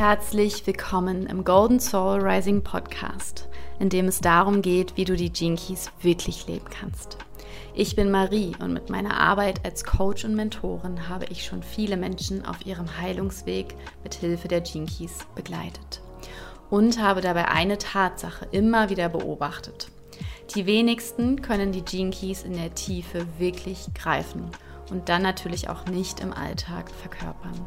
Herzlich willkommen im Golden Soul Rising Podcast, in dem es darum geht, wie du die Keys wirklich leben kannst. Ich bin Marie und mit meiner Arbeit als Coach und Mentorin habe ich schon viele Menschen auf ihrem Heilungsweg mit Hilfe der Keys begleitet und habe dabei eine Tatsache immer wieder beobachtet. Die wenigsten können die Keys in der Tiefe wirklich greifen und dann natürlich auch nicht im Alltag verkörpern.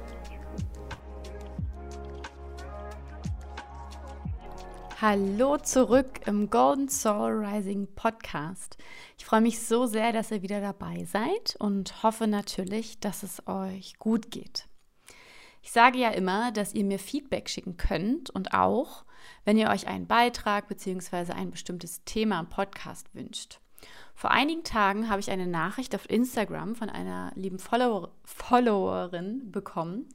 Hallo zurück im Golden Soul Rising Podcast. Ich freue mich so sehr, dass ihr wieder dabei seid und hoffe natürlich, dass es euch gut geht. Ich sage ja immer, dass ihr mir Feedback schicken könnt und auch, wenn ihr euch einen Beitrag bzw. ein bestimmtes Thema im Podcast wünscht. Vor einigen Tagen habe ich eine Nachricht auf Instagram von einer lieben Follower Followerin bekommen,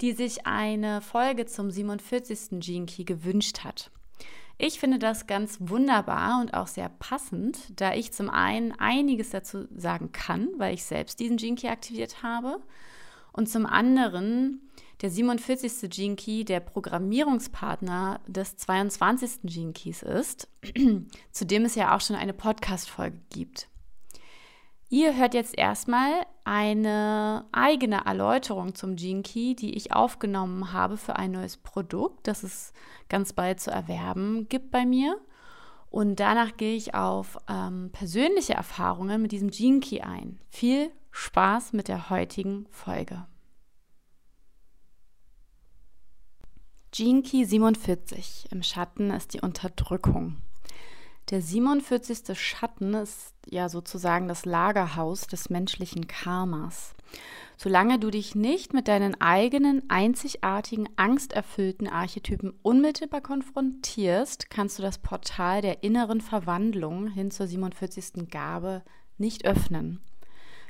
die sich eine Folge zum 47. Gene Key gewünscht hat. Ich finde das ganz wunderbar und auch sehr passend, da ich zum einen einiges dazu sagen kann, weil ich selbst diesen Gene Key aktiviert habe und zum anderen der 47. Gene Key der Programmierungspartner des 22. Gene Keys ist, zu dem es ja auch schon eine Podcast-Folge gibt. Ihr hört jetzt erstmal eine eigene Erläuterung zum Gene Key, die ich aufgenommen habe für ein neues Produkt, das es ganz bald zu erwerben gibt bei mir. Und danach gehe ich auf ähm, persönliche Erfahrungen mit diesem Gene Key ein. Viel Spaß mit der heutigen Folge. Gene Key 47. Im Schatten ist die Unterdrückung. Der 47. Schatten ist ja sozusagen das Lagerhaus des menschlichen Karmas. Solange du dich nicht mit deinen eigenen einzigartigen, angsterfüllten Archetypen unmittelbar konfrontierst, kannst du das Portal der inneren Verwandlung hin zur 47. Gabe nicht öffnen.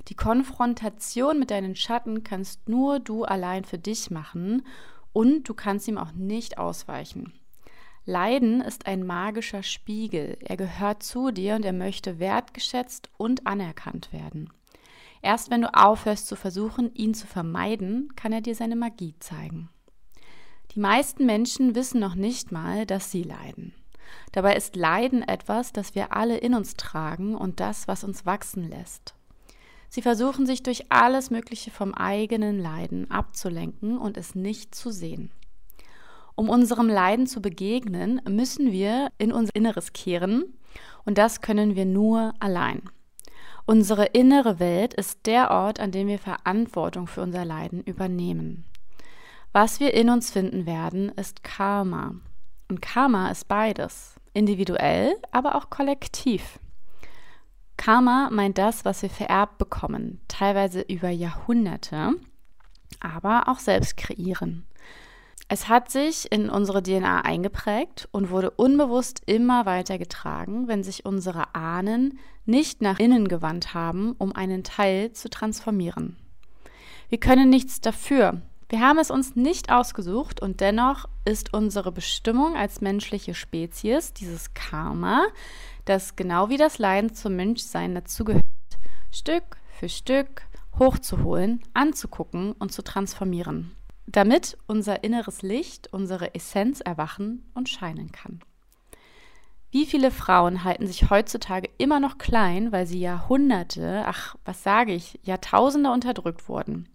Die Konfrontation mit deinen Schatten kannst nur du allein für dich machen und du kannst ihm auch nicht ausweichen. Leiden ist ein magischer Spiegel. Er gehört zu dir und er möchte wertgeschätzt und anerkannt werden. Erst wenn du aufhörst zu versuchen, ihn zu vermeiden, kann er dir seine Magie zeigen. Die meisten Menschen wissen noch nicht mal, dass sie leiden. Dabei ist Leiden etwas, das wir alle in uns tragen und das, was uns wachsen lässt. Sie versuchen sich durch alles Mögliche vom eigenen Leiden abzulenken und es nicht zu sehen. Um unserem Leiden zu begegnen, müssen wir in unser Inneres kehren und das können wir nur allein. Unsere innere Welt ist der Ort, an dem wir Verantwortung für unser Leiden übernehmen. Was wir in uns finden werden, ist Karma. Und Karma ist beides, individuell, aber auch kollektiv. Karma meint das, was wir vererbt bekommen, teilweise über Jahrhunderte, aber auch selbst kreieren. Es hat sich in unsere DNA eingeprägt und wurde unbewusst immer weiter getragen, wenn sich unsere Ahnen nicht nach innen gewandt haben, um einen Teil zu transformieren. Wir können nichts dafür. Wir haben es uns nicht ausgesucht und dennoch ist unsere Bestimmung als menschliche Spezies, dieses Karma, das genau wie das Leiden zum Menschsein dazugehört, Stück für Stück hochzuholen, anzugucken und zu transformieren damit unser inneres Licht, unsere Essenz erwachen und scheinen kann. Wie viele Frauen halten sich heutzutage immer noch klein, weil sie Jahrhunderte, ach, was sage ich, Jahrtausende unterdrückt wurden?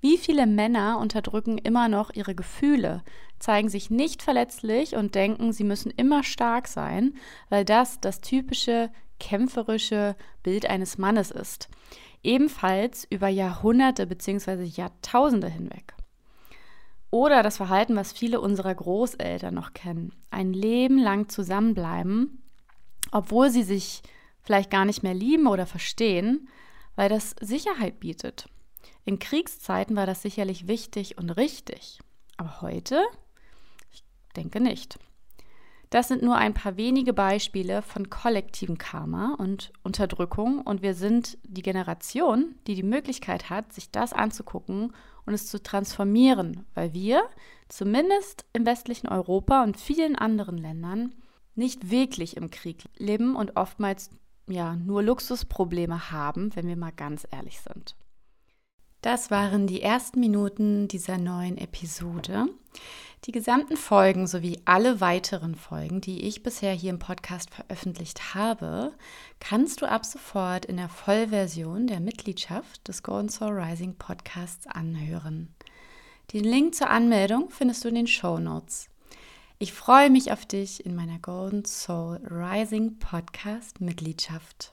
Wie viele Männer unterdrücken immer noch ihre Gefühle, zeigen sich nicht verletzlich und denken, sie müssen immer stark sein, weil das das typische kämpferische Bild eines Mannes ist. Ebenfalls über Jahrhunderte bzw. Jahrtausende hinweg. Oder das Verhalten, was viele unserer Großeltern noch kennen. Ein Leben lang zusammenbleiben, obwohl sie sich vielleicht gar nicht mehr lieben oder verstehen, weil das Sicherheit bietet. In Kriegszeiten war das sicherlich wichtig und richtig. Aber heute? Ich denke nicht. Das sind nur ein paar wenige Beispiele von kollektivem Karma und Unterdrückung und wir sind die Generation, die die Möglichkeit hat, sich das anzugucken und es zu transformieren, weil wir zumindest im westlichen Europa und vielen anderen Ländern nicht wirklich im Krieg leben und oftmals ja nur Luxusprobleme haben, wenn wir mal ganz ehrlich sind. Das waren die ersten Minuten dieser neuen Episode. Die gesamten Folgen sowie alle weiteren Folgen, die ich bisher hier im Podcast veröffentlicht habe, kannst du ab sofort in der Vollversion der Mitgliedschaft des Golden Soul Rising Podcasts anhören. Den Link zur Anmeldung findest du in den Show Notes. Ich freue mich auf dich in meiner Golden Soul Rising Podcast Mitgliedschaft.